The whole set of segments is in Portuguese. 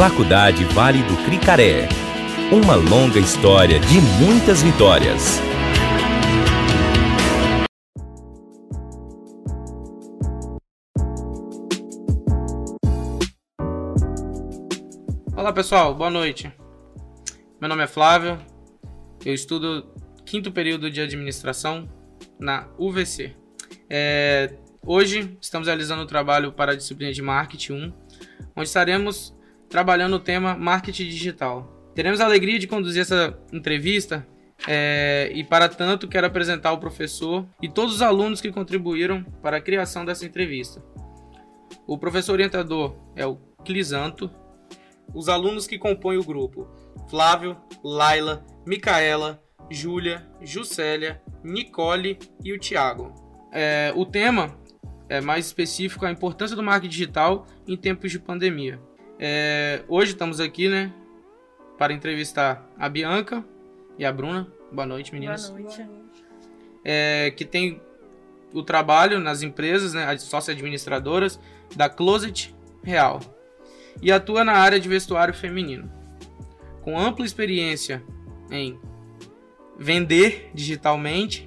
Faculdade Vale do Cricaré. Uma longa história de muitas vitórias. Olá pessoal, boa noite. Meu nome é Flávio, eu estudo quinto período de administração na UVC. É, hoje estamos realizando o um trabalho para a disciplina de Marketing 1, onde estaremos trabalhando o tema Marketing Digital. Teremos a alegria de conduzir essa entrevista é, e, para tanto, quero apresentar o professor e todos os alunos que contribuíram para a criação dessa entrevista. O professor orientador é o Clisanto, os alunos que compõem o grupo: Flávio, Laila, Micaela, Júlia, Juscelia, Nicole e o Tiago. É, o tema é mais específico a importância do marketing digital em tempos de pandemia. É, hoje estamos aqui, né, para entrevistar a Bianca e a Bruna. Boa noite, meninas. Boa noite. É, que tem o trabalho nas empresas, né, as sócias administradoras da Closet Real e atua na área de vestuário feminino. Com ampla experiência em vender digitalmente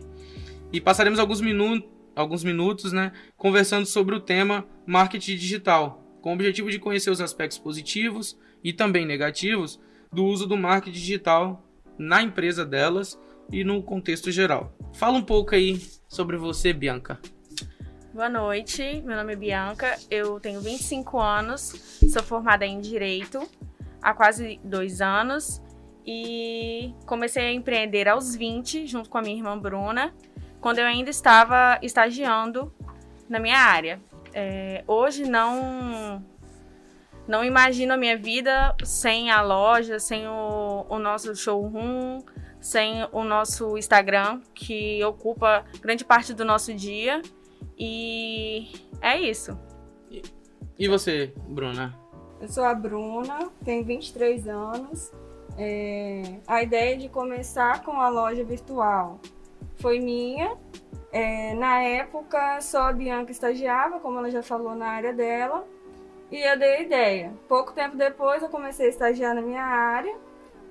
e passaremos alguns, minu alguns minutos né, conversando sobre o tema marketing digital, com o objetivo de conhecer os aspectos positivos e também negativos do uso do marketing digital na empresa delas e no contexto geral. Fala um pouco aí sobre você, Bianca. Boa noite, meu nome é Bianca, eu tenho 25 anos, sou formada em Direito há quase dois anos e comecei a empreender aos 20, junto com a minha irmã Bruna, quando eu ainda estava estagiando na minha área. É, hoje não não imagino a minha vida sem a loja, sem o, o nosso showroom, sem o nosso Instagram, que ocupa grande parte do nosso dia. E é isso. E você, Bruna? Eu sou a Bruna, tenho 23 anos. É, a ideia de começar com a loja virtual foi minha. É, na época, só a Bianca estagiava, como ela já falou, na área dela. E eu dei a ideia. Pouco tempo depois, eu comecei a estagiar na minha área.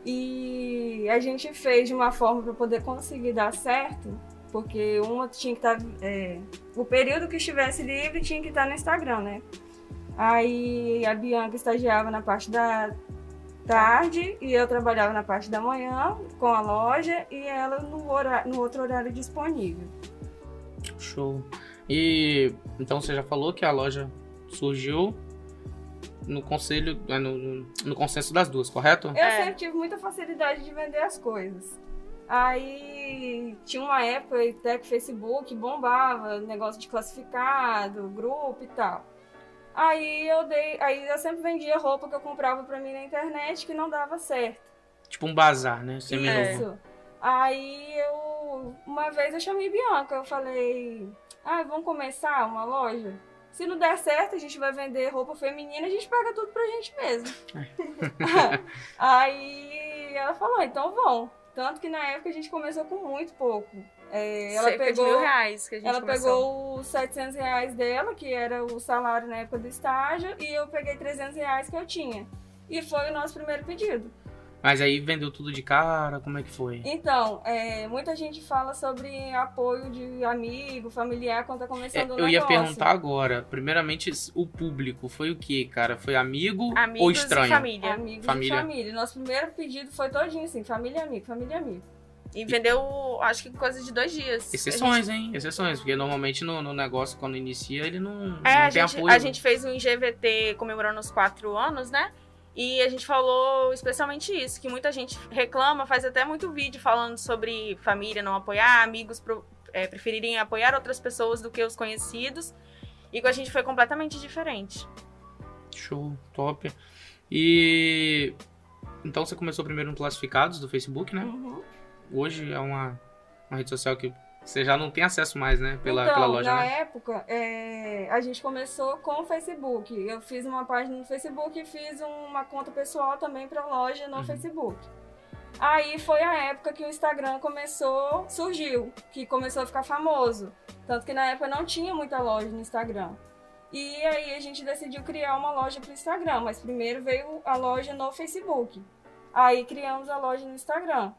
E a gente fez de uma forma para poder conseguir dar certo porque uma tinha que estar. Tá, é, o período que estivesse livre tinha que estar tá no Instagram, né? Aí a Bianca estagiava na parte da tarde e eu trabalhava na parte da manhã com a loja e ela no, horário, no outro horário disponível. Show. E então você já falou que a loja surgiu no conselho, né, no, no consenso das duas, correto? Eu é. sempre tive muita facilidade de vender as coisas. Aí tinha uma época até que Facebook bombava, negócio de classificado, grupo e tal. Aí eu dei, aí eu sempre vendia roupa que eu comprava para mim na internet que não dava certo. Tipo um bazar, né? Isso. Aí eu uma vez eu chamei Bianca, eu falei: "Ah, vamos começar uma loja?" Se não der certo, a gente vai vender roupa feminina, a gente pega tudo pra gente mesmo. aí ela falou, então vão. Tanto que na época a gente começou com muito pouco. É, ela Cerca pegou, mil reais que a gente Ela começou. pegou os 700 reais dela, que era o salário na época do estágio, e eu peguei 300 reais que eu tinha. E foi o nosso primeiro pedido. Mas aí vendeu tudo de cara? Como é que foi? Então, é, muita gente fala sobre apoio de amigo, familiar quando tá começando é, o Eu ia perguntar agora. Primeiramente, o público foi o que, cara? Foi amigo Amigos ou estranho? E família. Amigos família. e família. Nosso primeiro pedido foi todinho assim, família e amigo, família e amigo. E vendeu, acho que coisa de dois dias. Exceções, gente... hein? Exceções, porque normalmente no, no, negócio, quando inicia, ele não, é, não a gente, apoio. A gente fez um GVT comemorando os quatro anos, né? E a gente falou especialmente isso, que muita gente reclama, faz até muito vídeo falando sobre família não apoiar, amigos pro, é, preferirem apoiar outras pessoas do que os conhecidos. E com a gente foi completamente diferente. Show, top. E então você começou primeiro no Classificados do Facebook, né? Uhum. Hoje é uma, uma rede social que você já não tem acesso mais, né? Pela, então, pela loja, na né? época, é, a gente começou com o Facebook. Eu fiz uma página no Facebook e fiz uma conta pessoal também para a loja no uhum. Facebook. Aí foi a época que o Instagram começou, surgiu, que começou a ficar famoso. Tanto que na época não tinha muita loja no Instagram. E aí a gente decidiu criar uma loja para o Instagram, mas primeiro veio a loja no Facebook. Aí criamos a loja no Instagram.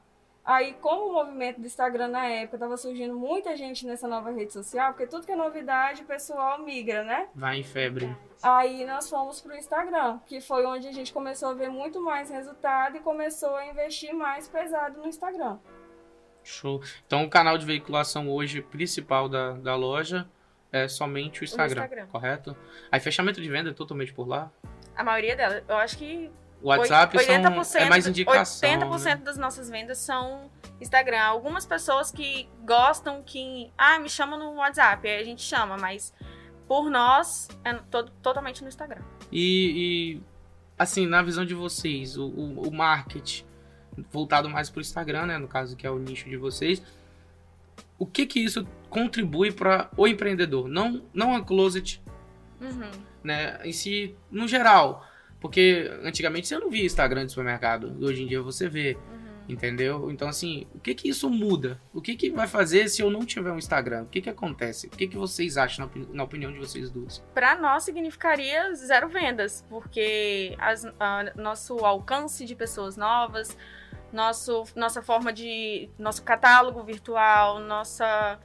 Aí, como o movimento do Instagram na época estava surgindo muita gente nessa nova rede social, porque tudo que é novidade o pessoal migra, né? Vai em febre. Aí nós fomos pro Instagram, que foi onde a gente começou a ver muito mais resultado e começou a investir mais pesado no Instagram. Show. Então o canal de veiculação hoje principal da, da loja é somente o Instagram, Instagram. correto? Aí fechamento de venda é totalmente por lá. A maioria delas, eu acho que O WhatsApp são, 80%, é mais indicação. 80% né? das nossas vendas são Instagram. Algumas pessoas que gostam que. Ah, me chama no WhatsApp. Aí a gente chama, mas por nós é to- totalmente no Instagram. E, e, assim, na visão de vocês, o, o, o marketing voltado mais pro Instagram, né? No caso que é o nicho de vocês. O que que isso contribui para o empreendedor? Não, não a Closet, Uhum. né? Em si, no geral. Porque antigamente você não via Instagram de supermercado. Hoje em dia você vê. Uhum. Entendeu? Então, assim, o que que isso muda? O que que vai fazer se eu não tiver um Instagram? O que que acontece? O que que vocês acham, na, opini- na opinião de vocês duas? Para nós significaria zero vendas, porque as- a- nosso alcance de pessoas novas, nosso, nossa forma de. nosso catálogo virtual, nossa.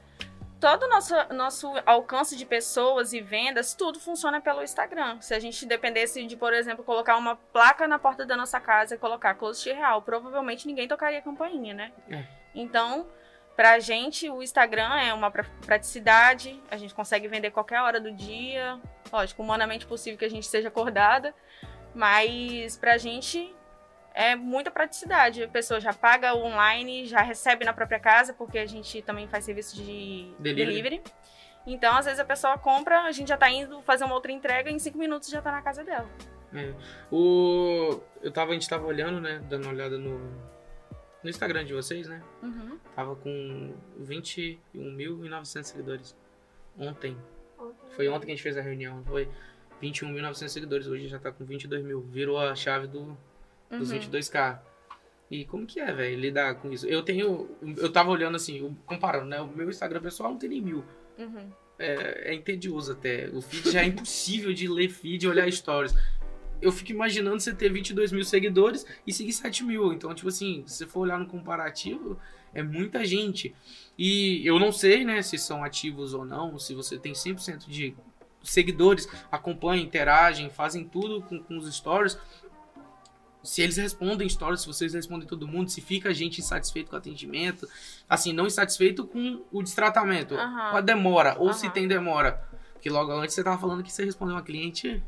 Todo o nosso, nosso alcance de pessoas e vendas, tudo funciona pelo Instagram. Se a gente dependesse de, por exemplo, colocar uma placa na porta da nossa casa e colocar Closet Real, provavelmente ninguém tocaria a campainha, né? É. Então, pra gente, o Instagram é uma pra- praticidade, a gente consegue vender qualquer hora do dia, lógico, humanamente possível que a gente esteja acordada, mas pra gente é muita praticidade. A pessoa já paga online, já recebe na própria casa, porque a gente também faz serviço de Delivery. delivery. Então, às vezes a pessoa compra, a gente já tá indo fazer uma outra entrega, em cinco minutos já tá na casa dela. É. O... Eu tava, a gente tava olhando, né? Dando uma olhada no, no Instagram de vocês, né? Uhum. Tava com 21.900 seguidores. Ontem. Foi ontem que a gente fez a reunião. Foi 21.900 seguidores. Hoje já tá com 22 mil. Virou a chave do, dos Uhum. 22k. E como que é, velho, lidar com isso? Eu tenho. Eu tava olhando assim, comparando, né? O meu Instagram pessoal não tem nem mil. Uhum. É, é entedioso até. O feed já é impossível de ler feed e olhar stories. Eu fico imaginando você ter 22 mil seguidores e seguir 7 mil. Então, tipo assim, se você for olhar no comparativo, é muita gente. E eu não sei, né, se são ativos ou não, se você tem 100% de seguidores, acompanham, interagem, fazem tudo com, com os stories. Se eles respondem stories, se vocês respondem todo mundo, se fica a gente insatisfeito com o atendimento, assim, não insatisfeito com o destratamento, com a demora, ou se tem demora. Porque logo antes você tava falando que você respondeu uma cliente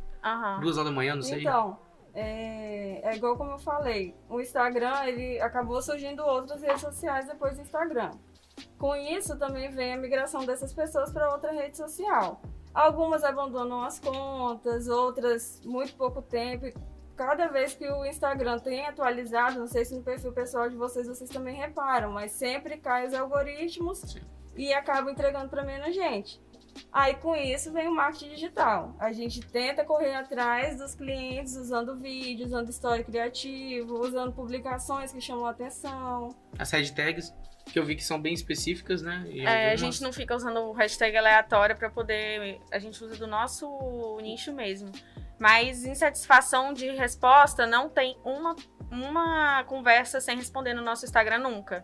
duas horas da manhã, não sei. Então, é, é igual como eu falei, o Instagram, ele acabou surgindo outras redes sociais depois do Instagram. Com isso também vem a migração dessas pessoas para outra rede social. Algumas abandonam as contas, outras muito pouco tempo. Cada vez que o Instagram tem atualizado, não sei se no perfil pessoal de vocês vocês também reparam, mas sempre cai os algoritmos Sim. e acaba entregando para menos gente. Aí com isso vem o marketing digital. A gente tenta correr atrás dos clientes usando vídeo, usando história criativo, usando publicações que chamam a atenção. As hashtags, que eu vi que são bem específicas, né? E É, a algumas- gente não fica usando hashtag aleatória pra poder. A gente usa do nosso nicho mesmo. Mas insatisfação de resposta não tem uma, uma conversa sem responder no nosso Instagram nunca.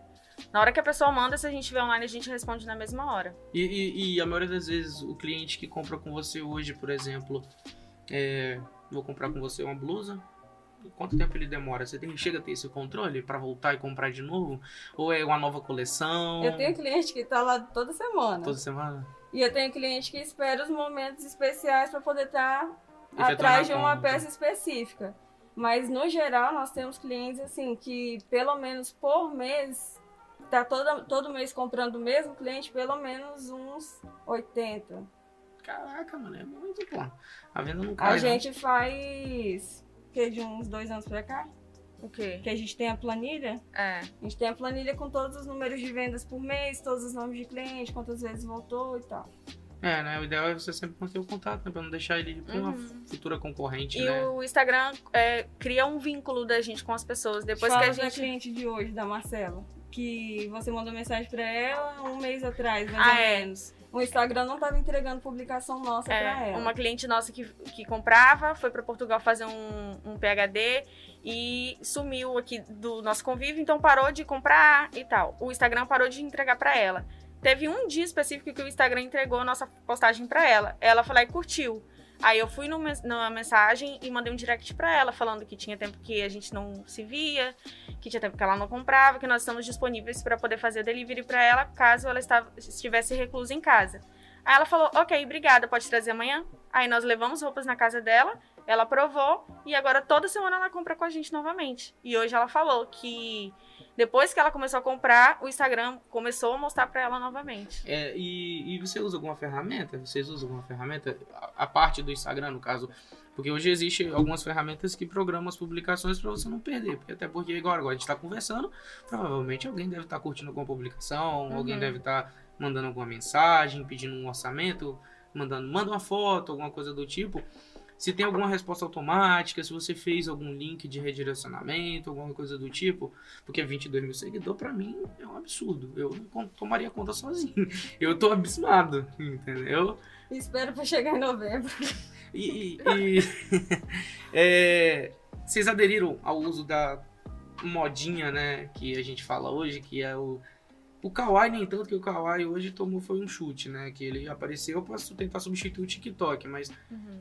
Na hora que a pessoa manda, se a gente vê online, a gente responde na mesma hora. E, e- e a maioria das vezes o cliente que compra com você hoje, por exemplo, é, vou comprar com você uma blusa. Quanto tempo ele demora? Você tem, chega a ter esse controle para voltar e comprar de novo? Ou é uma nova coleção? Eu tenho cliente que tá lá toda semana. Toda semana? E eu tenho cliente que espera os momentos especiais para poder estar Efetuar atrás de uma compra. peça específica. Mas no geral nós temos clientes assim que pelo menos por mês tá todo, todo mês comprando o mesmo cliente, pelo menos uns 80. Caraca, mano, é muito pô. A venda não cai. A não. gente faz que de uns dois anos pra cá, O quê? que a gente tem a planilha. É. A gente tem a planilha com todos os números de vendas por mês, todos os nomes de cliente, quantas vezes voltou e tal. É, né? O ideal é você sempre manter o contato, né? Pra não deixar ele pra uma Uhum. futura concorrente, E né? o Instagram é, cria um vínculo da gente com as pessoas. Depois Fala que a da gente. cliente de hoje, da Marcela, que você mandou mensagem pra ela um mês atrás, mais Ah, ou é. menos. o Instagram não estava entregando publicação nossa É, para ela. uma cliente nossa que, que comprava, foi para Portugal fazer um, um PhD e sumiu aqui do nosso convívio, então parou de comprar e tal. O Instagram parou de entregar para ela. Teve um dia específico que o Instagram entregou a nossa postagem para ela. Ela lá e curtiu. Aí eu fui na mensagem e mandei um direct pra ela, falando que tinha tempo que a gente não se via, que tinha tempo que ela não comprava, que nós estamos disponíveis para poder fazer delivery pra ela, caso ela estivesse reclusa em casa. Aí ela falou: Ok, obrigada, pode trazer amanhã? Aí nós levamos roupas na casa dela, ela provou e agora toda semana ela compra com a gente novamente. E hoje ela falou que depois que ela começou a comprar, o Instagram começou a mostrar pra ela novamente. É, e, e você usa alguma ferramenta? Vocês usam alguma ferramenta? A, a parte do Instagram, no caso. Porque hoje existe algumas ferramentas que programam as publicações para você não perder. Porque até porque agora, agora a gente está conversando, provavelmente alguém deve estar curtindo alguma publicação, Uhum. alguém deve estar mandando alguma mensagem, pedindo um orçamento, mandando, manda uma foto, alguma coisa do tipo. Se tem alguma resposta automática, se você fez algum link de redirecionamento, alguma coisa do tipo, porque 22 mil seguidores pra mim é um absurdo. Eu não tomaria conta sozinho. Eu tô abismado, entendeu? Espero para chegar em novembro. E, e- e- é, vocês aderiram ao uso da modinha, né, que a gente fala hoje, que é o o Kawaii nem tanto que o Kawaii hoje tomou foi um chute, né, que ele apareceu para tentar substituir o TikTok, mas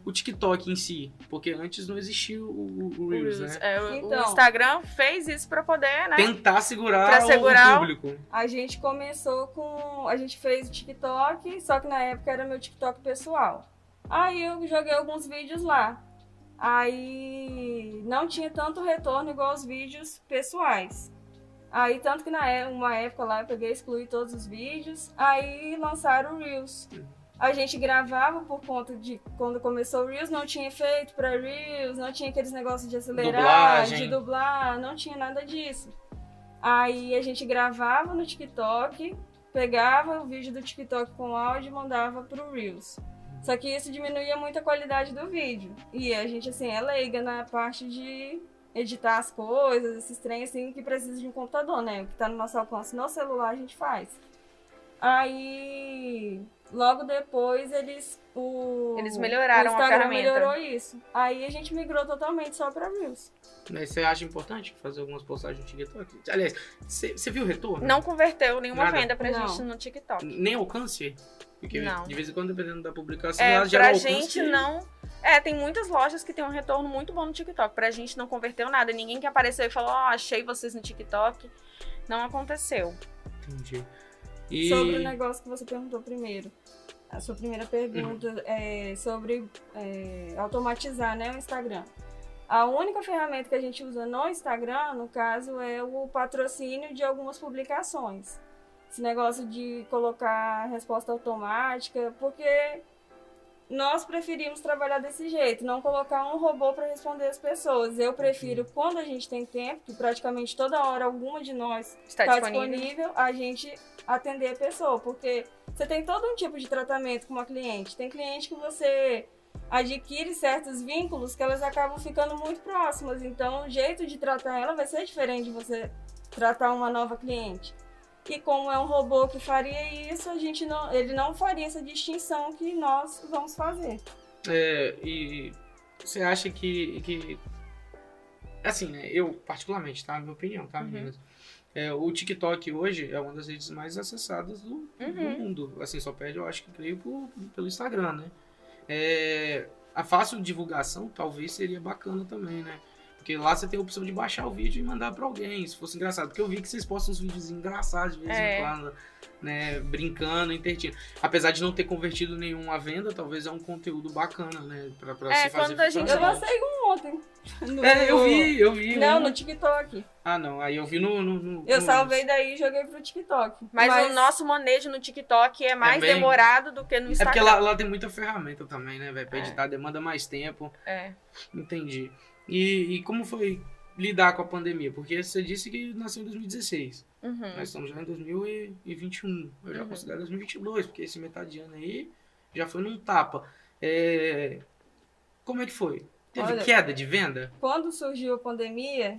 o TikTok em si, porque antes não existia o, o- o O Reels, né? É, o- o Então. Instagram fez isso pra poder, né? Tentar segurar, Pra o- segurar o o- público. A gente começou com. A gente fez o TikTok, só que na época era meu TikTok pessoal. Aí eu joguei alguns vídeos lá. Aí não tinha tanto retorno igual os vídeos pessoais. Aí, tanto que na é- uma época lá eu peguei excluí todos os vídeos. Aí lançaram o Reels. A gente gravava por conta de quando começou o Reels, não tinha efeito pra Reels, não tinha aqueles negócios de acelerar, Dublagem. de dublar, não tinha nada disso. Aí a gente gravava no TikTok, pegava o vídeo do TikTok com áudio e mandava pro Reels. Só que isso diminuía muito a qualidade do vídeo. E a gente, assim, é leiga na parte de editar as coisas, esses trem, assim, que precisa de um computador, né? O que tá no nosso alcance no celular a gente faz. Aí, logo depois, eles... O, Eles melhoraram o a Instagram ferramenta. melhorou isso. Aí a gente migrou totalmente só pra Reels. Mas você acha importante fazer algumas postagens no TikTok? Aliás, você você viu o retorno? Não converteu nenhuma Nada? venda pra Não. gente no TikTok. Nem alcance? Porque Não. de vez em quando, dependendo da publicação, É, ela gera pra alcance. gente não. É, tem muitas lojas que tem um retorno muito bom no TikTok. Pra gente não converteu nada. Ninguém que apareceu e falou, ó, achei vocês no TikTok. Não aconteceu. Entendi. E... Sobre o negócio que você perguntou primeiro. A sua primeira pergunta Uhum. é sobre é, automatizar né, o Instagram. A única ferramenta que a gente usa no Instagram, no caso, é o patrocínio de algumas publicações. Esse negócio de colocar resposta automática, porque nós preferimos trabalhar desse jeito, não colocar um robô para responder as pessoas. Eu prefiro, quando a gente tem tempo, que praticamente toda hora alguma de nós Está tá disponível. disponível a gente atender a pessoa, porque você tem todo um tipo de tratamento com uma cliente. Tem cliente que você adquire certos vínculos que elas acabam ficando muito próximas, então o jeito de tratar ela vai ser diferente de você tratar uma nova cliente. E como é um robô que faria isso, a gente não, ele não faria essa distinção que nós vamos fazer. É, e você acha que, que. Assim, né? Eu, particularmente, tá? Minha opinião, tá, Uhum. meninas? É, o TikTok hoje é uma das redes mais acessadas do, do Uhum. mundo. Assim, só perde, eu acho que creio, por, pelo Instagram, né? É, a fácil divulgação talvez seria bacana também, né? Porque lá você tem a opção de baixar o vídeo e mandar pra alguém, se fosse engraçado. Porque eu vi que vocês postam uns vídeos engraçados de vez É. em quando, né? Brincando, intertindo. Apesar de não ter convertido nenhum à venda, talvez é um conteúdo bacana, né? Pra, pra É, se fazer quando a gente- Eu lancei um ontem. no- É, eu vi, eu vi. Não, um. no TikTok. Ah, não. Aí eu vi no. no, no- Eu no- salvei daí e joguei pro TikTok. Mas, o nosso manejo no TikTok é mais Também. demorado do que no É Instagram. porque lá, lá tem muita ferramenta também, né, velho? Pra É. editar demanda mais tempo. É. Entendi. E, e como foi lidar com a pandemia? Porque você disse que nasceu em 2016. Uhum. Nós estamos já em 2021. Eu já Uhum. considero 2022, porque esse metade de ano aí já foi num tapa. É, Como é que foi? Teve Olha- queda de venda? Quando surgiu a pandemia,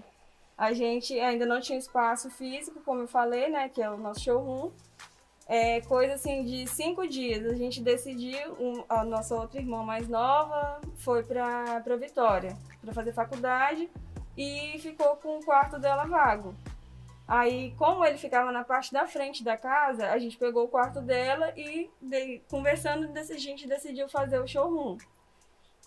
a gente ainda não tinha espaço físico, como eu falei, né? Que é o nosso showroom. É coisa assim de cinco dias. A gente decidiu, um, a nossa outra irmã mais nova foi pra Vitória para fazer faculdade e ficou com o quarto dela vago. Aí, como ele ficava na parte da frente da casa, a gente pegou o quarto dela e, de, conversando, a gente decidiu fazer o showroom.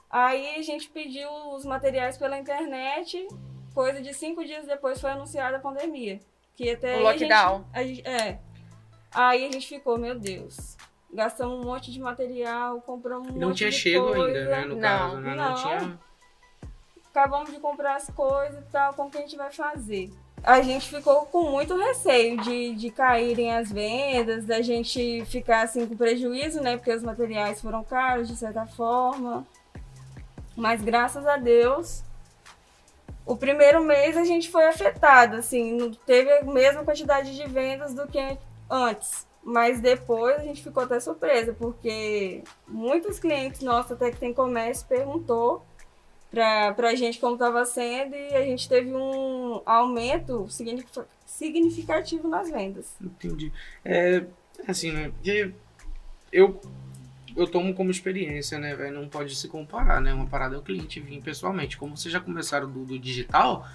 Aí a gente pediu os materiais pela internet, coisa de cinco dias depois foi anunciada a pandemia. Que até o lockdown. A gente, a é. Aí a gente ficou, meu Deus. Gastamos um monte de material, compramos um Não monte tinha de chego coisa. ainda, né? No Não, caso, né? Não, não. tinha. acabamos de comprar as coisas e tal, como que a gente vai fazer? A gente ficou com muito receio de, de caírem as vendas, da gente ficar assim com prejuízo, né? Porque os materiais foram caros de certa forma. Mas graças a Deus, o primeiro mês a gente foi afetado, assim, não teve a mesma quantidade de vendas do que antes. Mas depois a gente ficou até surpresa, porque muitos clientes nossos, até que tem comércio, perguntou pra, pra gente como estava sendo e a gente teve um aumento significa- significativo nas vendas. Entendi. É, assim, né? Eu, eu tomo como experiência, né, velho? Não pode se comparar, né? Uma parada é o cliente vir pessoalmente. Como vocês já começaram do, do digital,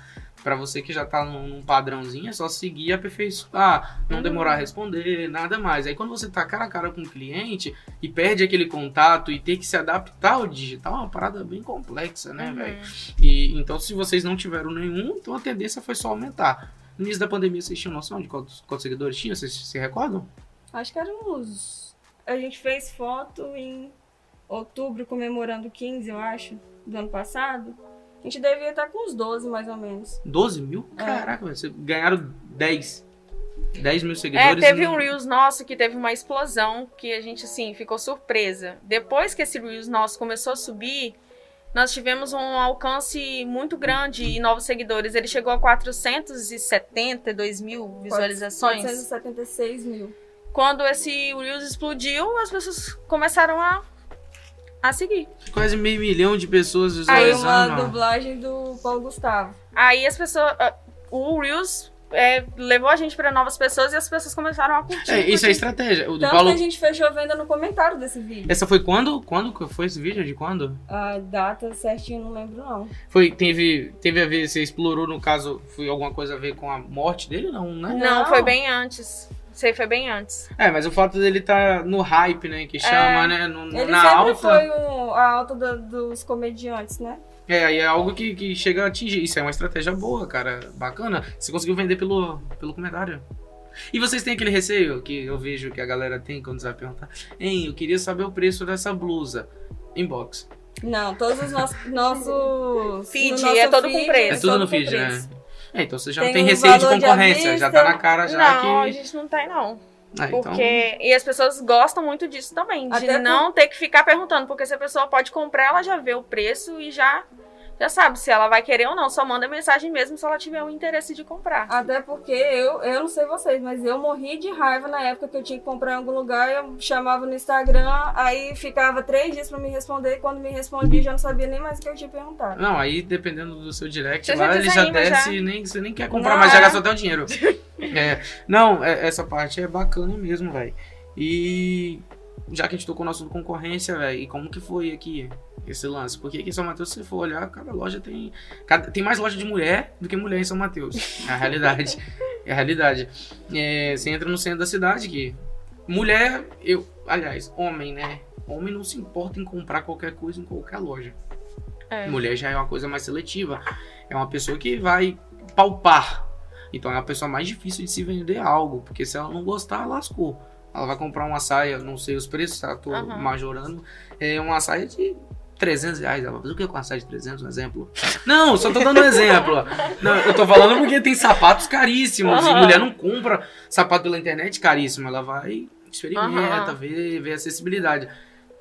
pra você que já tá num, num padrãozinho, é só seguir aperfeiçoar. Não Uhum. demorar a responder, nada mais. Aí quando você tá cara a cara com o cliente e perde aquele contato e ter que se adaptar ao digital, é uma parada bem complexa, né, Uhum. velho? E então, se vocês não tiveram nenhum, então a tendência foi só aumentar. No início da pandemia, vocês tinham noção de quantos, quantos seguidores tinha? Vocês se recordam? Acho que eram uns. A gente fez foto em outubro, comemorando 15, eu acho, do ano passado. A gente devia estar com uns 12, mais ou menos. 12 mil? É. Caraca, velho, vocês ganharam 10. 10 mil É, seguidores. teve em- um Reels nosso que teve uma explosão que a gente, assim, ficou surpresa. Depois que esse Reels nosso começou a subir, nós tivemos um alcance muito grande e novos seguidores. Ele chegou a 472 mil visualizações. 476 mil. Quando esse Reels explodiu, as pessoas começaram a, a seguir. Quase meio milhão de pessoas Aí visualizando. uma ó. dublagem do Paulo Gustavo. Aí as pessoas. ah, O Reels é, levou a gente para novas pessoas e as pessoas começaram a curtir. É, isso é estratégia. O Tanto Paulo. que a gente fechou venda no comentário desse vídeo. Essa foi quando? Quando que foi esse vídeo? De quando? A data certinho não lembro, não. Foi, teve, teve a ver, você explorou no caso, foi alguma coisa a ver com a morte dele? Não, né? Não, Não. foi bem antes. Sei, foi bem antes. É, mas o fato dele tá no hype, né? Que chama, né? no- Ele na sempre alta. foi um- a alta da- dos comediantes, né? É, aí é algo que, que chega a atingir. Isso é uma estratégia boa, cara. Bacana. Você conseguiu vender pelo, pelo comentário. E vocês têm aquele receio que eu vejo que a galera tem quando você vai perguntar. Hein, eu queria saber o preço dessa blusa. Inbox. Não, todos os nossos. nossos Feed, no nosso é todo com preço. É tudo todo no feed, né? É, então você já Tem não tem um receio de de concorrência. à já tá na cara já não, a que. gente não tem, não. Ah, então- Porque. E as pessoas gostam muito disso também. De Até não ter que ficar perguntando. Porque se a pessoa pode comprar, ela já vê o preço e já. Já sabe se ela vai querer ou não. Só manda mensagem mesmo se ela tiver o interesse de comprar. Até porque eu, eu não sei vocês, mas eu morri de raiva na época que eu tinha que comprar em algum lugar. Eu chamava no Instagram, aí ficava três dias pra me responder. E quando me respondia, já não sabia nem mais o que eu tinha perguntado. Não, aí dependendo do seu direct, Você lá já ele já desce já. e nem, você nem quer comprar, Não, mas já é. gastou até o dinheiro. É, não, é- essa parte é bacana mesmo, velho. E já que a gente tocou no assunto concorrência, velho, e como que foi aqui esse lance? Porque aqui em São Mateus, se você for olhar, cada loja tem. cada- tem mais loja de mulher do que mulher em São Mateus. É a realidade. É a realidade. É, você entra no centro da cidade que. Mulher, eu. Aliás, homem, né? Homem não se importa em comprar qualquer coisa em qualquer loja. É. Mulher já é uma coisa mais seletiva. É uma pessoa que vai palpar. Então é uma pessoa mais difícil de se vender algo. Porque se ela não gostar, lascou. Ela vai comprar uma saia, não sei os preços, tá? Tô Aham. majorando. É uma saia de 300 reais. Ela vai fazer o que com uma saia de 300? Um exemplo? Não, só tô dando um exemplo. Não, eu tô falando porque tem sapatos caríssimos. E Aham. mulher não compra sapato pela internet caríssimo. Ela vai, experimenta, Aham. vê, vê acessibilidade.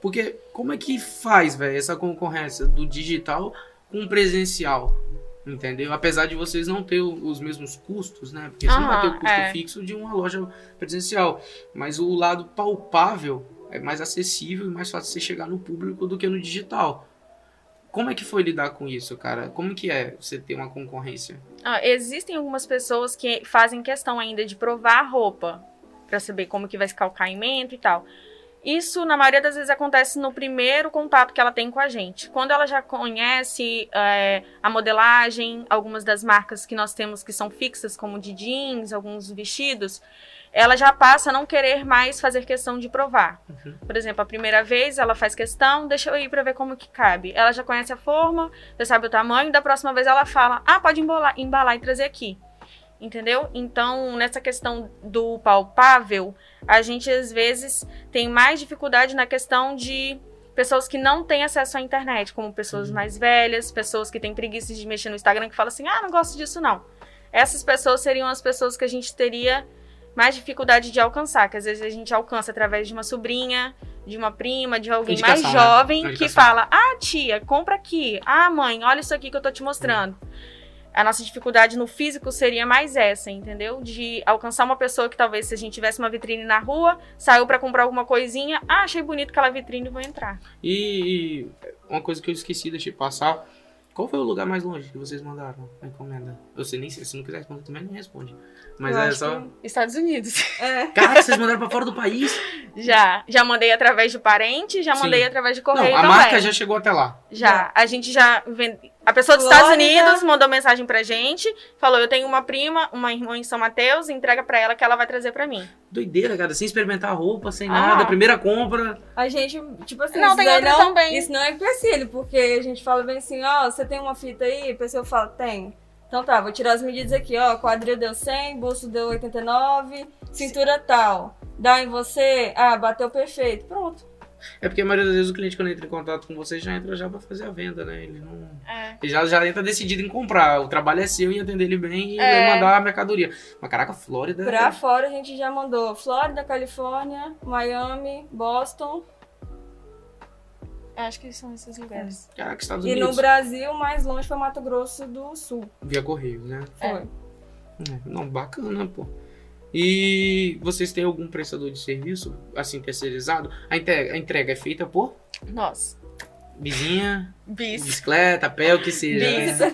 Porque como é que faz, velho, essa concorrência do digital com o presencial? Entendeu? Apesar de vocês não ter os mesmos custos, né? Porque você não vai ter o custo é. fixo de uma loja presencial. Mas o lado palpável é mais acessível e mais fácil você chegar no público do que no digital. Como é que foi lidar com isso, cara? Como que é você ter uma concorrência? Ah, existem algumas pessoas que fazem questão ainda de provar a roupa. para saber como que vai ficar o caimento e tal. Isso, na maioria das vezes, acontece no primeiro contato que ela tem com a gente. Quando ela já conhece é, a modelagem, algumas das marcas que nós temos que são fixas, como de jeans, alguns vestidos, ela já passa a não querer mais fazer questão de provar. Uhum. Por exemplo, a primeira vez ela faz questão, deixa eu ir para ver como que cabe. Ela já conhece a forma, já sabe o tamanho, da próxima vez ela fala: "Ah, pode embolar, embalar e trazer aqui". Entendeu? Então, nessa questão do palpável, a gente às vezes tem mais dificuldade na questão de pessoas que não têm acesso à internet, como pessoas mais velhas, pessoas que têm preguiça de mexer no Instagram, que falam assim: "Ah, não gosto disso não". Essas pessoas seriam as pessoas que a gente teria mais dificuldade de alcançar, que às vezes a gente alcança através de uma sobrinha, de uma prima, de alguém mais Indicação, né? jovem que Indicação. fala: "Ah, tia, compra aqui. Ah, mãe, olha isso aqui que eu tô te mostrando". A nossa dificuldade no físico seria mais essa, entendeu? De alcançar uma pessoa que talvez se a gente tivesse uma vitrine na rua, saiu pra comprar alguma coisinha, ah, achei bonito aquela vitrine, vou entrar. E, e uma coisa que eu esqueci, deixei passar. Qual foi o lugar mais longe que vocês mandaram a encomenda? Eu sei nem se, se não quiser responder também, não responde. Mas Eu é acho só. que- Estados Unidos. É. Caraca, vocês mandaram pra fora do país? Já, já mandei através de parente, já Sim. mandei através de correio não, a também. marca já chegou até lá. Já, a gente já vende... A pessoa dos Estados. Unidos mandou mensagem pra gente, falou: "Eu tenho uma prima, uma irmã em São Mateus, entrega pra ela que ela vai trazer pra mim". Doideira, cara, sem experimentar a roupa, sem Ah. nada. Primeira compra. A gente, tipo assim, Não, isso tem outra não, também. Isso não é empecilho, porque a gente fala bem assim, ó, você tem uma fita aí? A pessoa fala, tem. Então tá, vou tirar as medidas aqui, ó. Quadril deu 100, bolso deu 89, cintura tal. Dá em você? Ah, bateu perfeito. Pronto. É porque a maioria das vezes o cliente, quando entra em contato com vocês, já entra já pra fazer a venda, né? Ele não. É. Ele já, já entra decidido em comprar. O trabalho é seu em atender ele bem e É. mandar a mercadoria. Mas caraca, Flórida. é- Pra fora a gente já mandou Flórida, Califórnia, Miami, Boston. Acho que são esses lugares. Caraca, Estados E Unidos. no Brasil, mais longe foi Mato Grosso do Sul. Via correio, né? É. Foi. É, Não, bacana, pô. E vocês têm algum prestador de serviço, assim, terceirizado? A entrega, a entrega é feita por Nossa. vizinha, Bis. bicicleta, pé, o que seja. Bis. né?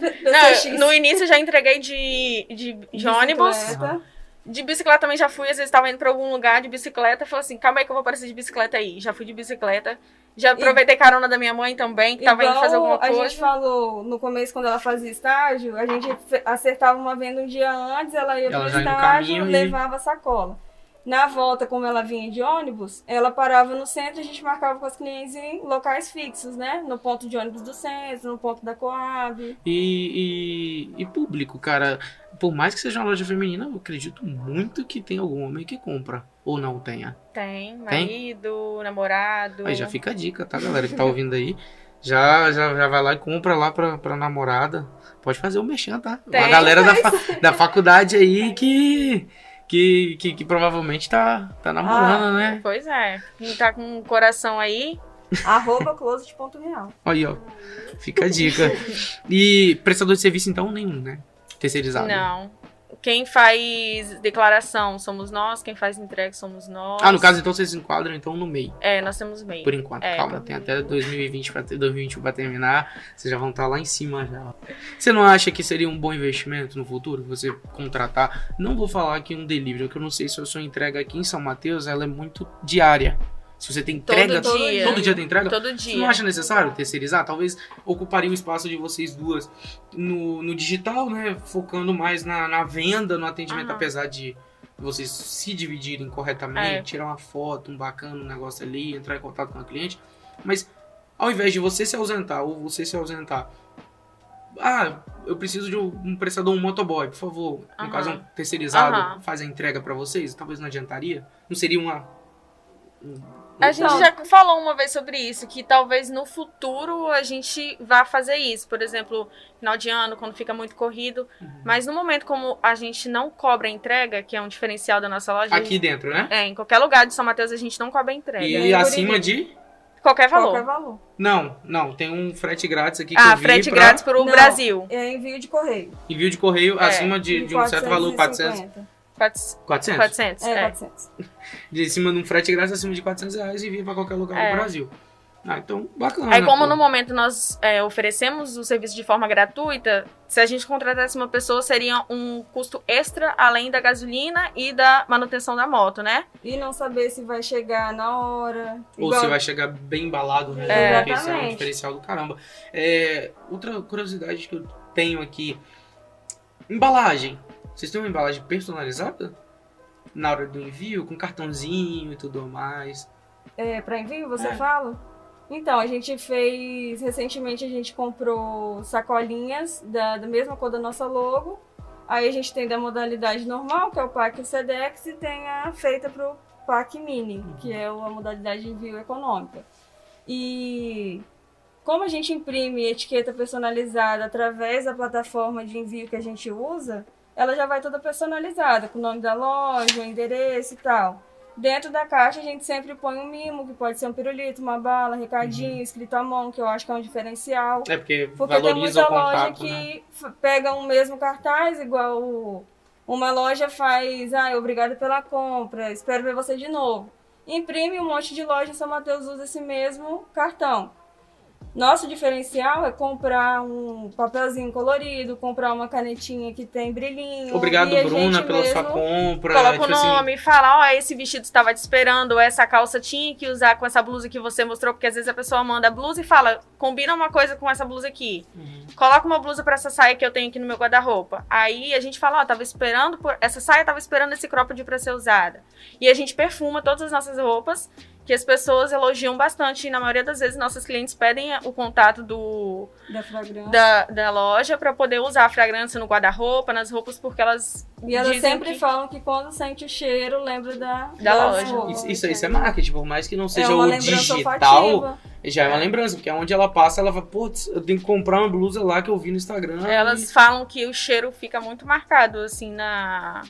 Não, no início eu já entreguei de, de, de ônibus. Bicicleta. De bicicleta também já fui, às vezes tava indo pra algum lugar de bicicleta, falei assim, calma aí que eu vou aparecer de bicicleta aí. Já fui de bicicleta. Já aproveitei carona da minha mãe também, que tava indo Igual fazer alguma A coisa. gente falou no começo, quando ela fazia estágio, a gente acertava uma venda um dia antes, ela ia Ela pro estágio, caminho e- levava a sacola. Na volta, como ela vinha de ônibus, ela parava no centro e a gente marcava com as clientes em locais fixos, né? No ponto de ônibus do centro, no ponto da Coab. E, e, e público, cara. Por mais que seja uma loja feminina, eu acredito muito que tem algum homem que compra. Ou não tenha. Tem, marido, namorado. Aí já fica a dica, tá, galera que tá ouvindo aí. Já, já, já vai lá e compra lá pra, pra namorada. Pode fazer o mexão, tá? Tem, Uma galera da, fa- da faculdade aí que, que, que, que provavelmente tá, tá namorando, Ah. né? Pois é. Quem tá com o coração aí, Arroba closet.real. Aí, ó. Fica a dica. E prestador de serviço, então, nenhum, né? Terceirizado. não. Quem faz declaração somos nós, quem faz entrega somos nós. Ah, no caso, então, vocês enquadram então no meio. É, nós temos meio. Por enquanto, É, calma, tem até 2020 pra ter 2021 pra terminar. Vocês já vão estar lá em cima já. Você não acha que seria um bom investimento no futuro? Você contratar. Não vou falar aqui um delivery, porque eu não sei se a sua entrega aqui em São Mateus ela é muito diária. Se você tem entrega. Todo dia. Todo dia tem entrega? Todo Você dia. não acha necessário terceirizar? Talvez ocuparia o espaço de vocês duas no, no digital, né? Focando mais na, na venda, no atendimento, Aham. apesar de vocês se dividirem corretamente, É. tirar uma foto, um bacana, um negócio ali, entrar em contato com a cliente. Mas ao invés de você se ausentar ou você se ausentar, ah, eu preciso de um prestador, um motoboy, por favor. No caso, um terceirizado, Aham. faz a entrega pra vocês, talvez não adiantaria. Não seria uma. um- A gente Não. já falou uma vez sobre isso, que talvez no futuro a gente vá fazer isso. Por exemplo, final de ano, quando fica muito corrido. Uhum. Mas no momento como a gente não cobra a entrega, que é um diferencial da nossa loja. Aqui dentro, né? É, em qualquer lugar de São Mateus a gente não cobra a entrega. E acima de. Qualquer valor. Qualquer valor. Não, não, tem um frete grátis aqui que Ah, eu vi frete pra grátis pro Não. Brasil. É envio de correio. envio de correio É, acima de, de um certo valor, 400. 450. 400. 400? 400 É, é. 400. De cima de um frete grátis acima de 400 reais e envia pra qualquer lugar É. do Brasil. Ah, então bacana. Aí, como pô. no momento nós é, oferecemos o serviço de forma gratuita, se a gente contratasse uma pessoa, seria um custo extra além da gasolina e da manutenção da moto, né? E não saber se vai chegar na hora. Ou Igual- se vai chegar bem embalado, né? É. Porque isso é um diferencial do caramba. É, outra curiosidade que eu tenho aqui. Embalagem. Vocês têm uma embalagem personalizada? Na hora do envio, com cartãozinho e tudo mais. É, para envio, você É. fala? Então, a gente fez. Recentemente a gente comprou sacolinhas da, da mesma cor da nossa logo. Aí a gente tem da modalidade normal, que é o pack SEDEX, e tem a feita pro pack mini, que é a modalidade de envio econômica. E como a gente imprime etiqueta personalizada através da plataforma de envio que a gente usa, ela já vai toda personalizada, com o nome da loja, o endereço e tal. Dentro da caixa a gente sempre põe um mimo, que pode ser um pirulito, uma bala, recadinho, escrito à mão, que eu acho que é um diferencial. É porque, Porque tem valoriza muita o loja contato, que né? pega um mesmo cartaz, igual o- uma loja faz, ah, obrigada pela compra, espero ver você de novo. Imprime um monte de loja São Mateus usa esse mesmo cartão. Nosso diferencial é comprar um papelzinho colorido, comprar uma canetinha que tem brilhinho. Obrigado, Bruna, pela sua compra. Coloca tipo o assim, nome e fala, ó, esse vestido estava te esperando, ou essa calça tinha que usar com essa blusa que você mostrou, porque às vezes a pessoa manda a blusa e fala, combina uma coisa com essa blusa aqui. Uhum. Coloca uma blusa pra essa saia que eu tenho aqui no meu guarda-roupa. Aí a gente fala, ó, tava esperando por essa saia tava esperando esse cropped pra ser usada. E a gente perfuma todas as nossas roupas, que as pessoas elogiam bastante e na maioria das vezes nossos clientes pedem o contato do da fragrância. da, da loja pra poder usar a fragrância no guarda-roupa, nas roupas, porque elas E elas dizem sempre que- falam que quando sente o cheiro, lembra da, Da loja. roupas. Isso, isso, isso é marketing, por mais que não É seja uma o lembrança digital, olfativa. já é uma lembrança, porque onde ela passa, ela fala, putz, eu tenho que comprar uma blusa lá que eu vi no Instagram. Elas e- falam que o cheiro fica muito marcado, assim, na.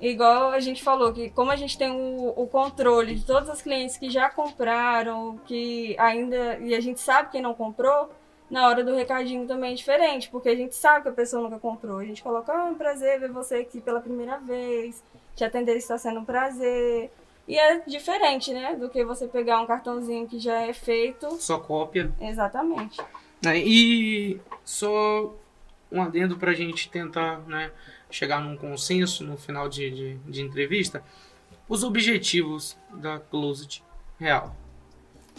Igual a gente falou, que como a gente tem o, o controle de todos os clientes que já compraram, que ainda. E a gente sabe quem não comprou, na hora do recadinho também é diferente, porque a gente sabe que a pessoa nunca comprou. A gente coloca, ah, é um prazer ver você aqui pela primeira vez, te atender está sendo um prazer. E é diferente, né? Do que você pegar um cartãozinho que já é feito. Só cópia. Exatamente. né? E só um adendo pra gente tentar né, chegar num consenso no final de, de, de entrevista. Os objetivos da Closet Real.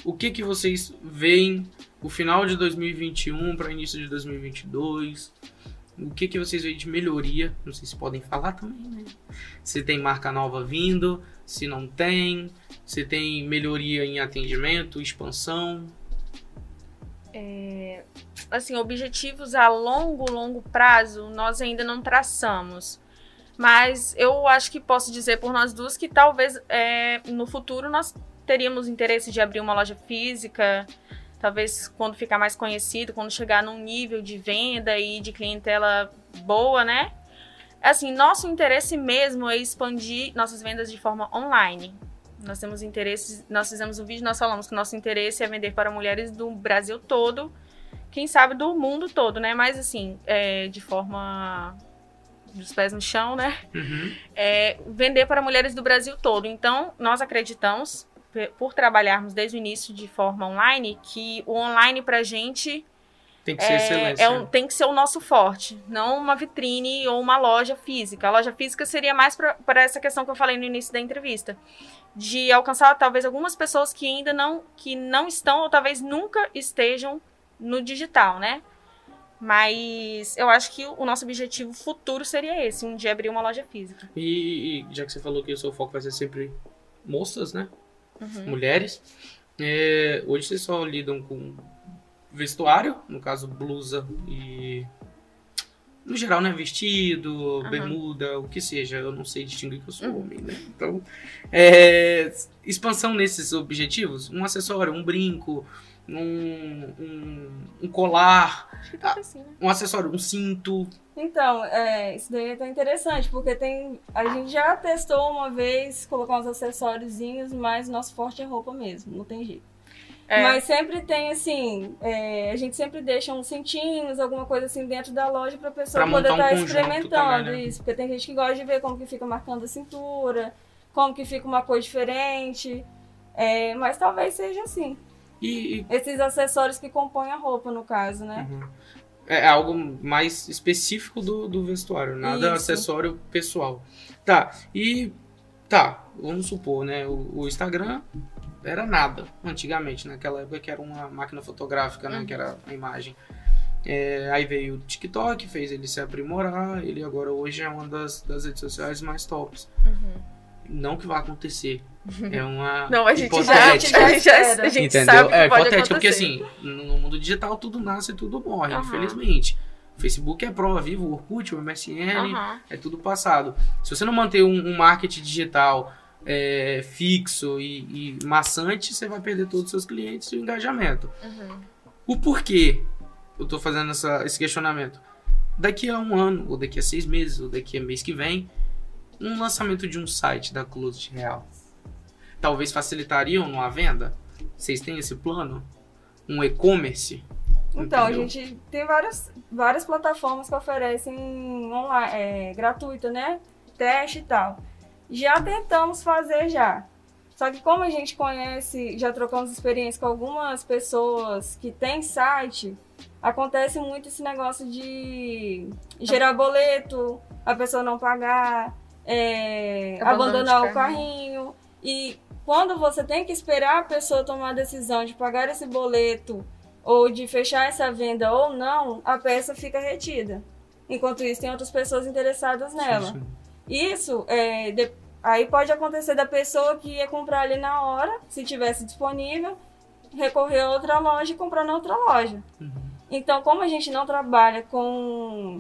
O que, que vocês veem o final de 2021 para início de 2022? O que, que vocês veem de melhoria? Não sei se podem falar também, né? Se tem marca nova vindo, se não tem, se tem melhoria em atendimento, expansão. Assim, objetivos a longo, longo prazo, nós ainda não traçamos. Mas eu acho que posso dizer por nós duas que talvez é, no futuro nós teríamos interesse de abrir uma loja física. Talvez quando ficar mais conhecido, quando chegar num nível de venda e de clientela boa, né? Assim, nosso interesse mesmo é expandir nossas vendas de forma online. Nós temos interesse, nós fizemos um vídeo, nós falamos que nosso interesse é vender para mulheres do Brasil todo, quem sabe do mundo todo, né? Mas assim, é, de forma dos pés no chão, né? Uhum. é, vender para mulheres do Brasil todo. Então, nós acreditamos, por trabalharmos desde o início de forma online, que o online pra gente Tem que ser é, é um- tem que ser o nosso forte, não uma vitrine ou uma loja física. A loja física seria mais para essa questão que eu falei no início da entrevista, de alcançar talvez algumas pessoas que ainda não que não estão ou talvez nunca estejam no digital, né? Mas eu acho que o nosso objetivo futuro seria esse, um dia abrir uma loja física. E, e já que você falou que o seu foco vai ser sempre moças, né? Uhum. Mulheres. é, hoje vocês só lidam com vestuário, no caso blusa e. No geral, né? Vestido, Aham. bermuda, o que seja. Eu não sei distinguir que eu sou Uhum. homem, né? Então. é, expansão nesses objetivos: um acessório, um brinco, um, um, um colar, Acho que tá assim, né? um acessório, um cinto. Então, é, isso daí tá interessante, porque tem. A gente já testou uma vez colocar uns acessóriozinhos, mas nosso forte é roupa mesmo, não tem jeito. É. Mas sempre tem assim, é, a gente sempre deixa uns cintinhos, alguma coisa assim dentro da loja pra pessoa Pra poder um estar conjunto experimentando também, né? isso. Porque tem gente que gosta de ver como que fica marcando a cintura, como que fica uma cor diferente. É, mas talvez seja assim. E, e- Esses acessórios que compõem a roupa, no caso, né? Uhum. É algo mais específico do, do vestuário, nada Isso. acessório pessoal. Tá, e tá, vamos supor, né? O, o Instagram era nada antigamente, naquela época que era uma máquina fotográfica, né? Uhum. Que era a imagem. É, aí veio o TikTok, fez ele se aprimorar, ele agora hoje é uma das, das redes sociais mais tops. Não que vai acontecer. É uma Uhum. Não, a gente já, a gente hipotética. já, a gente, Entendeu? a gente Entendeu? sabe que é hipotético, porque assim, no mundo digital tudo nasce e tudo morre, Aham. infelizmente. O Facebook é prova viva, o Orkut, o MSN, Aham. é tudo passado. Se você não manter um, um marketing digital é, fixo e, e maçante, você vai perder todos os seus clientes e o engajamento. Uhum. O porquê eu tô fazendo essa- esse questionamento? Daqui a um ano, ou daqui a seis meses, ou daqui a mês que vem, um lançamento de um site da Closet Real. Talvez facilitariam numa venda? Vocês têm esse plano? Um e-commerce? Então, a gente tem várias, várias plataformas que oferecem online, é, gratuita, né? Teste e tal. Já tentamos fazer já. Só que como a gente conhece, já trocamos experiência com algumas pessoas que têm site, acontece muito esse negócio de gerar boleto, a pessoa não pagar, é, abandonar o carrinho. E quando você tem que esperar a pessoa tomar a decisão de pagar esse boleto ou de fechar essa venda ou não, a peça fica retida. Enquanto isso, tem outras pessoas interessadas nela. Sim, sim. Isso, é, de- aí pode acontecer da pessoa que ia comprar ali na hora, se tivesse disponível, recorrer a outra loja e comprar na outra loja. Uhum. Então, como a gente não trabalha com,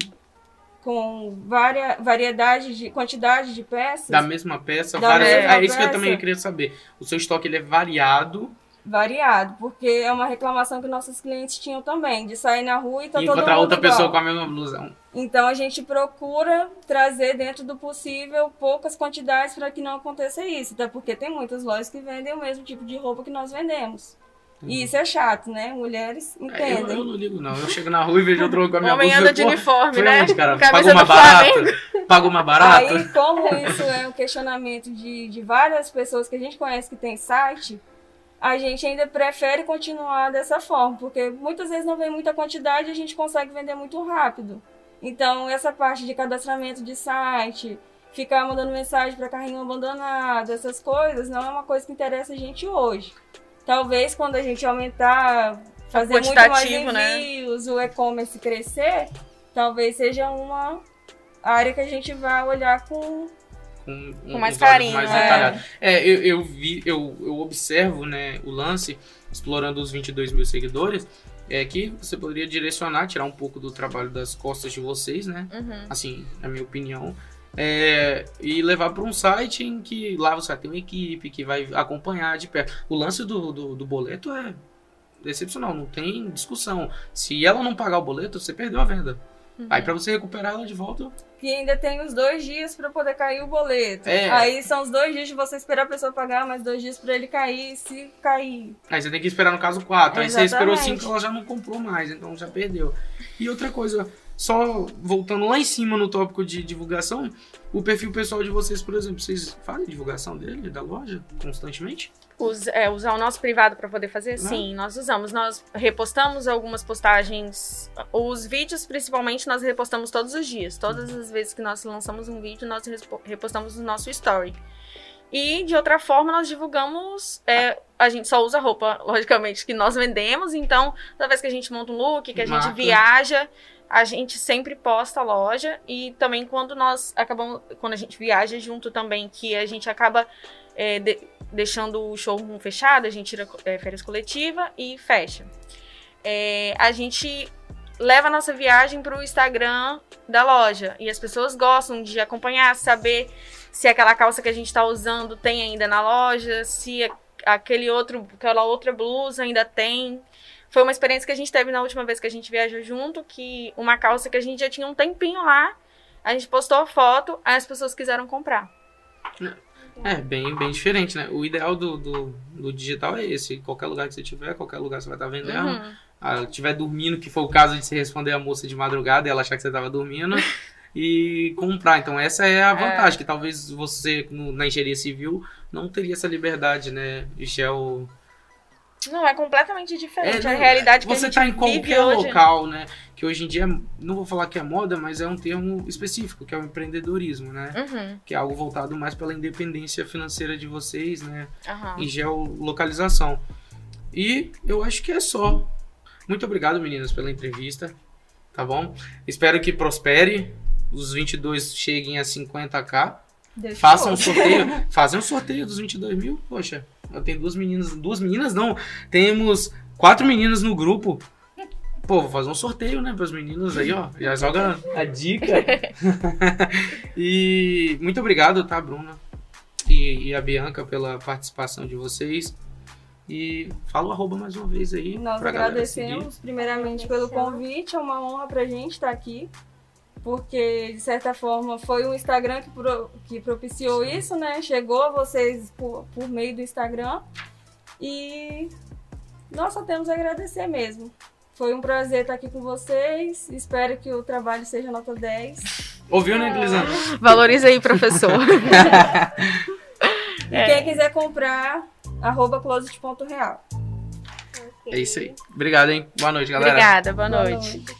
com varia, variedade de quantidade de peças, Da mesma peça, Da várias... mesma é isso que eu também queria saber. O seu estoque ele é variado variado, porque é uma reclamação que nossos clientes tinham também, de sair na rua e tá e todo encontrar outra igual. pessoa com a mesma blusa. Então a gente procura trazer dentro do possível poucas quantidades para que não aconteça isso, até porque tem muitas lojas que vendem o mesmo tipo de roupa que nós vendemos. E isso é chato, né? Mulheres É, eu, entendem. eu não ligo, não. Eu chego na rua e vejo outro com a minha homem anda de uniforme, né? onde, cara? Do barato? Flamengo. Pagou mais barato? Aí, como isso é um questionamento de, de várias pessoas que a gente conhece que tem site, a gente ainda prefere continuar dessa forma, porque muitas vezes não vem muita quantidade e a gente consegue vender muito rápido. Então, essa parte de cadastramento de site, ficar mandando mensagem para carrinho abandonado, essas coisas, não é uma coisa que interessa a gente hoje. Talvez quando a gente aumentar, fazer muito mais né? envios, o e-commerce crescer, talvez seja uma área que a gente vai olhar com com, Com mais carinho, mais é. É, eu, eu vi, eu, eu observo, né, o lance, explorando os 22 mil seguidores, é que você poderia direcionar, tirar um pouco do trabalho das costas de vocês, né? Uhum. Assim, na minha opinião. É, e levar para um site em que lá você vai ter uma equipe que vai acompanhar de perto. O lance do, do, do boleto é excepcional, não tem discussão. Se ela não pagar o boleto, você perdeu a venda. Uhum. Aí para você recuperar ela de volta, que ainda tem os dois dias para poder cair o boleto. É. Aí são os dois dias de você esperar a pessoa pagar, mais dois dias para ele cair, se cair. Aí você tem que esperar no caso 4. Aí você esperou. 5, ela já não comprou mais, então já perdeu. E outra coisa, só voltando lá em cima no tópico de divulgação, o perfil pessoal de vocês, por exemplo, vocês fazem divulgação dele, da loja, constantemente? Us- é, usar o nosso privado para poder fazer? Sim, nós usamos. Nós repostamos algumas postagens. Os vídeos, principalmente, nós repostamos todos os dias. Todas as vezes que nós lançamos um vídeo, nós repostamos no nosso story. E de outra forma, nós divulgamos. é, a gente só usa roupa, logicamente, que nós vendemos. Então, toda vez que a gente monta um look, que a gente Marca. viaja, a gente sempre posta a loja. E também quando nós acabamos. Quando a gente viaja junto também, que a gente acaba. é, de- deixando o showroom fechado, a gente tira é, férias coletiva e fecha. É, a gente leva a nossa viagem para o Instagram da loja e as pessoas gostam de acompanhar, saber se aquela calça que a gente está usando tem ainda na loja, se aquele outro, aquela outra blusa ainda tem. Foi uma experiência que a gente teve na última vez que a gente viajou junto, que uma calça que a gente já tinha um tempinho lá, a gente postou a foto, aí as pessoas quiseram comprar. É, bem, bem diferente, né? O ideal do, do, do digital é esse. Qualquer lugar que você tiver, qualquer lugar você vai estar vendendo. Uhum. Ah, tiver dormindo, que foi o caso de você responder a moça de madrugada e ela achar que você estava dormindo. e comprar. Então, essa é a vantagem, que talvez você, no- na engenharia civil, não teria essa liberdade, né? Gel. Não, é completamente diferente. É, a realidade que Você a gente tá em qualquer hoje. local, né? Que hoje em dia, não vou falar que é moda, mas é um termo específico, que é o empreendedorismo, né? Uhum, Que é algo voltado mais pela independência financeira de vocês, né? aham. Em geolocalização. E eu acho que é só. Muito obrigado, meninas, pela entrevista. Tá bom? Espero que prospere. Os 22 cheguem a 50k. Deixa Façam um sorteio. Fazem um sorteio dos 22 mil. Poxa, eu tenho duas meninas. Duas meninas não. Temos quatro meninas no grupo. Pô, vou fazer um sorteio, né, para os meninos aí, ó. Já joga a dica. e muito obrigado, tá, Bruna? E, e a Bianca pela participação de vocês. E fala o arroba mais uma vez aí. Nós agradecemos primeiramente pelo convite, é uma honra pra gente estar aqui, porque de certa forma foi o Instagram que, pro- que propiciou isso, né? Chegou a vocês por, por meio do Instagram e nós só temos a agradecer mesmo. Foi um prazer estar aqui com vocês, espero que o trabalho seja nota 10. Ouviu, né, Lisandra? Valoriza aí, professor. E quem quiser comprar, arroba closet.real. É isso aí. Obrigado, hein? Boa noite, galera. Obrigada, boa Boa noite. noite.